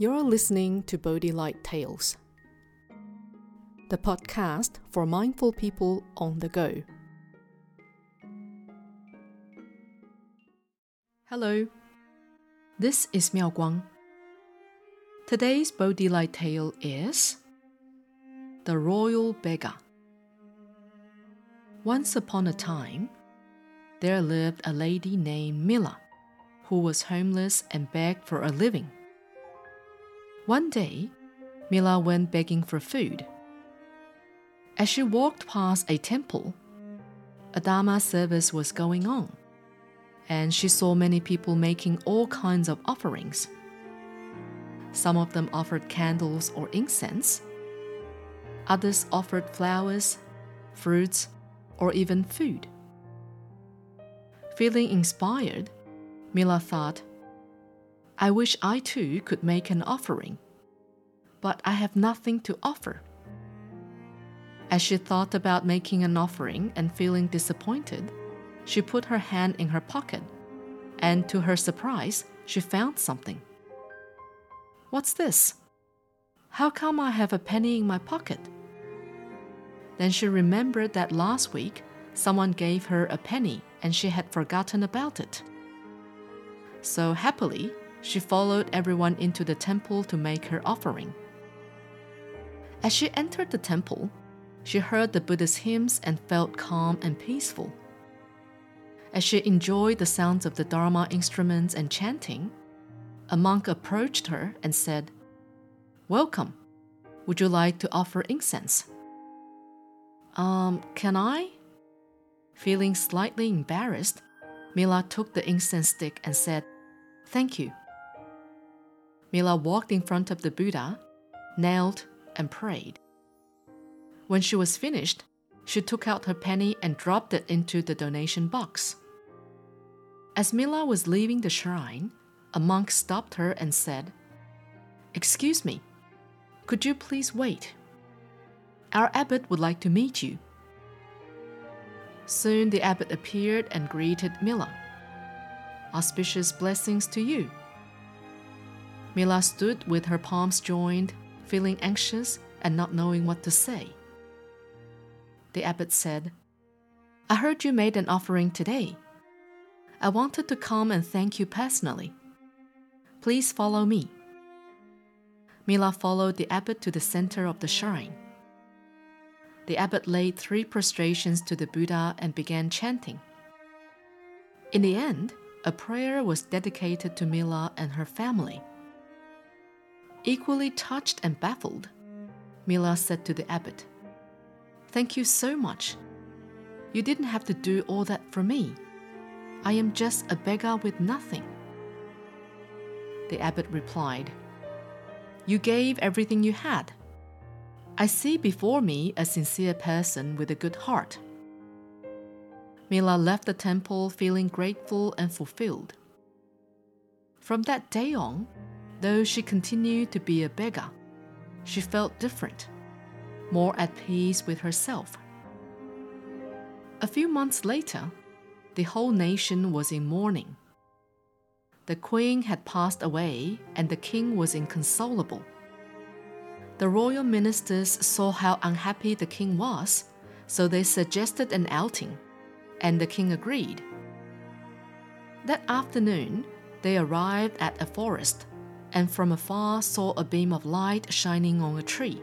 You're listening to Bodhi Light Tales, the podcast for mindful people on the go. Hello, this is Miao Guang. Today's Bodhi Light tale is The Royal Beggar. Once upon a time, there lived a lady named Mila who was homeless and begged for a living. One day, Mila went begging for food. As she walked past a temple, a Dharma service was going on, and she saw many people making all kinds of offerings. Some of them offered candles or incense, others offered flowers, fruits, or even food. Feeling inspired, Mila thought, I wish I too could make an offering, but I have nothing to offer. As she thought about making an offering and feeling disappointed, she put her hand in her pocket, and to her surprise, she found something. What's this? How come I have a penny in my pocket? Then she remembered that last week someone gave her a penny and she had forgotten about it. So happily, she followed everyone into the temple to make her offering. As she entered the temple, she heard the Buddhist hymns and felt calm and peaceful. As she enjoyed the sounds of the Dharma instruments and chanting, a monk approached her and said, Welcome. Would you like to offer incense? Um, can I? Feeling slightly embarrassed, Mila took the incense stick and said, Thank you. Mila walked in front of the Buddha, knelt, and prayed. When she was finished, she took out her penny and dropped it into the donation box. As Mila was leaving the shrine, a monk stopped her and said, Excuse me, could you please wait? Our abbot would like to meet you. Soon the abbot appeared and greeted Mila. Auspicious blessings to you. Mila stood with her palms joined, feeling anxious and not knowing what to say. The abbot said, I heard you made an offering today. I wanted to come and thank you personally. Please follow me. Mila followed the abbot to the center of the shrine. The abbot laid three prostrations to the Buddha and began chanting. In the end, a prayer was dedicated to Mila and her family. Equally touched and baffled, Mila said to the abbot, Thank you so much. You didn't have to do all that for me. I am just a beggar with nothing. The abbot replied, You gave everything you had. I see before me a sincere person with a good heart. Mila left the temple feeling grateful and fulfilled. From that day on, though she continued to be a beggar, she felt different, more at peace with herself. A few months later, the whole nation was in mourning. The queen had passed away and the king was inconsolable. The royal ministers saw how unhappy the king was, so they suggested an outing and the king agreed. That afternoon, they arrived at a forest and from afar saw a beam of light shining on a tree.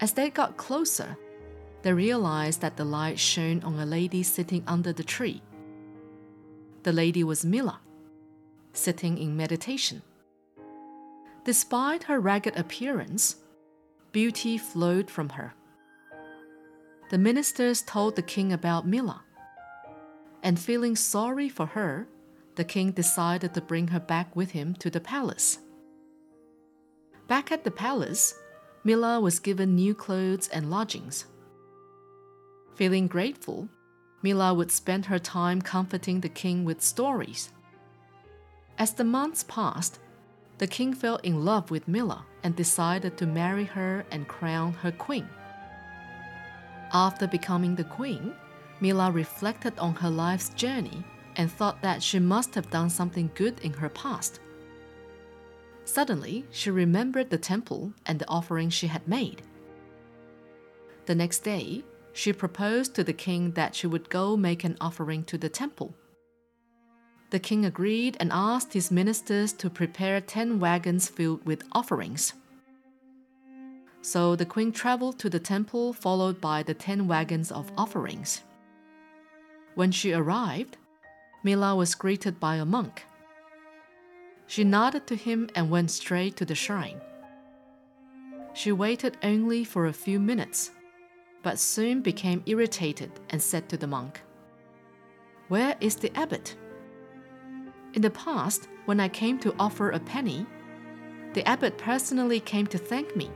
As they got closer, they realized that the light shone on a lady sitting under the tree. The lady was Mila, sitting in meditation. Despite her ragged appearance, beauty flowed from her the ministers told the king about Mila. And feeling sorry for her, the king decided to bring her back with him to the palace. Back at the palace, Mila was given new clothes and lodgings. Feeling grateful, Mila would spend her time comforting the king with stories. As the months passed, the king fell in love with Mila and decided to marry her and crown her queen. After becoming the queen, Mila reflected on her life's journey and thought that she must have done something good in her past. Suddenly, she remembered the temple and the offering she had made. The next day, she proposed to the king that she would go make an offering to the temple. The king agreed and asked his ministers to prepare ten wagons filled with offerings. So the queen traveled to the temple, followed by the ten wagons of offerings. When she arrived, Mila was greeted by a monk. She nodded to him and went straight to the shrine. She waited only for a few minutes, but soon became irritated and said to the monk, Where is the abbot? In the past, when I came to offer a penny, the abbot personally came to thank me.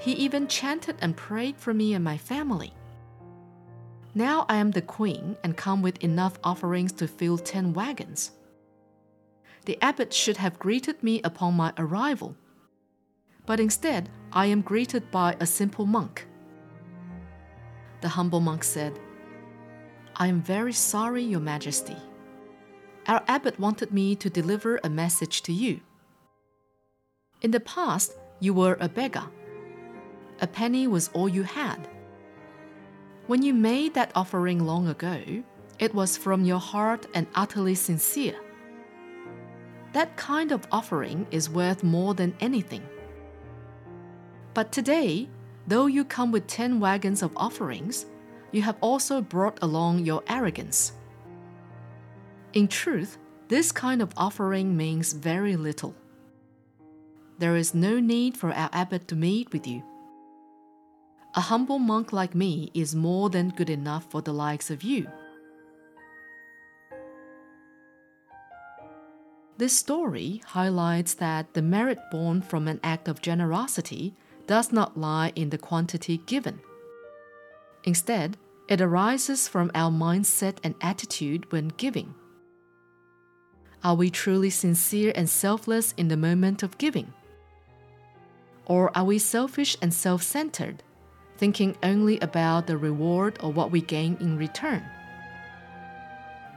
He even chanted and prayed for me and my family. Now I am the queen and come with enough offerings to fill ten wagons the abbot should have greeted me upon my arrival. But instead, I am greeted by a simple monk. The humble monk said, I am very sorry, Your Majesty. Our abbot wanted me to deliver a message to you. In the past, you were a beggar. A penny was all you had. When you made that offering long ago, it was from your heart and utterly sincere. That kind of offering is worth more than anything. But today, though you come with 10 wagons of offerings, you have also brought along your arrogance. In truth, this kind of offering means very little. There is no need for our abbot to meet with you. A humble monk like me is more than good enough for the likes of you. This story highlights that the merit born from an act of generosity does not lie in the quantity given. Instead, it arises from our mindset and attitude when giving. Are we truly sincere and selfless in the moment of giving? Or are we selfish and self centered, thinking only about the reward or what we gain in return?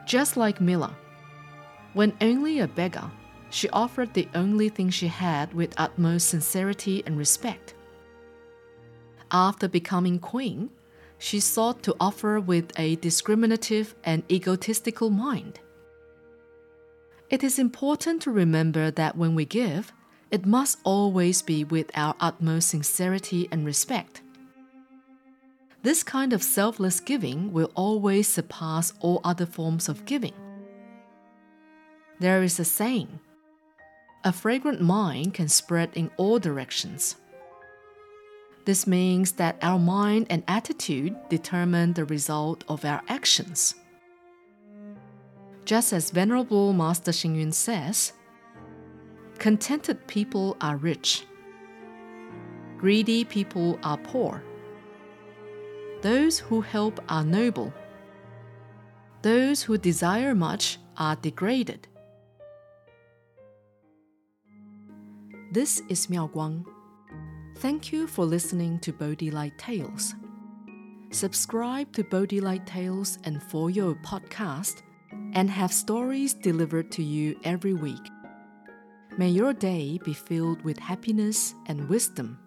Just like Mila, when only a beggar, she offered the only thing she had with utmost sincerity and respect. After becoming queen, she sought to offer with a discriminative and egotistical mind. It is important to remember that when we give, it must always be with our utmost sincerity and respect. This kind of selfless giving will always surpass all other forms of giving. There is a saying a fragrant mind can spread in all directions. This means that our mind and attitude determine the result of our actions. Just as Venerable Master Xing says, contented people are rich, greedy people are poor, those who help are noble, those who desire much are degraded. This is Miao Guang. Thank you for listening to Bodhi Light Tales. Subscribe to Bodhi Light Tales and Fo You podcast and have stories delivered to you every week. May your day be filled with happiness and wisdom.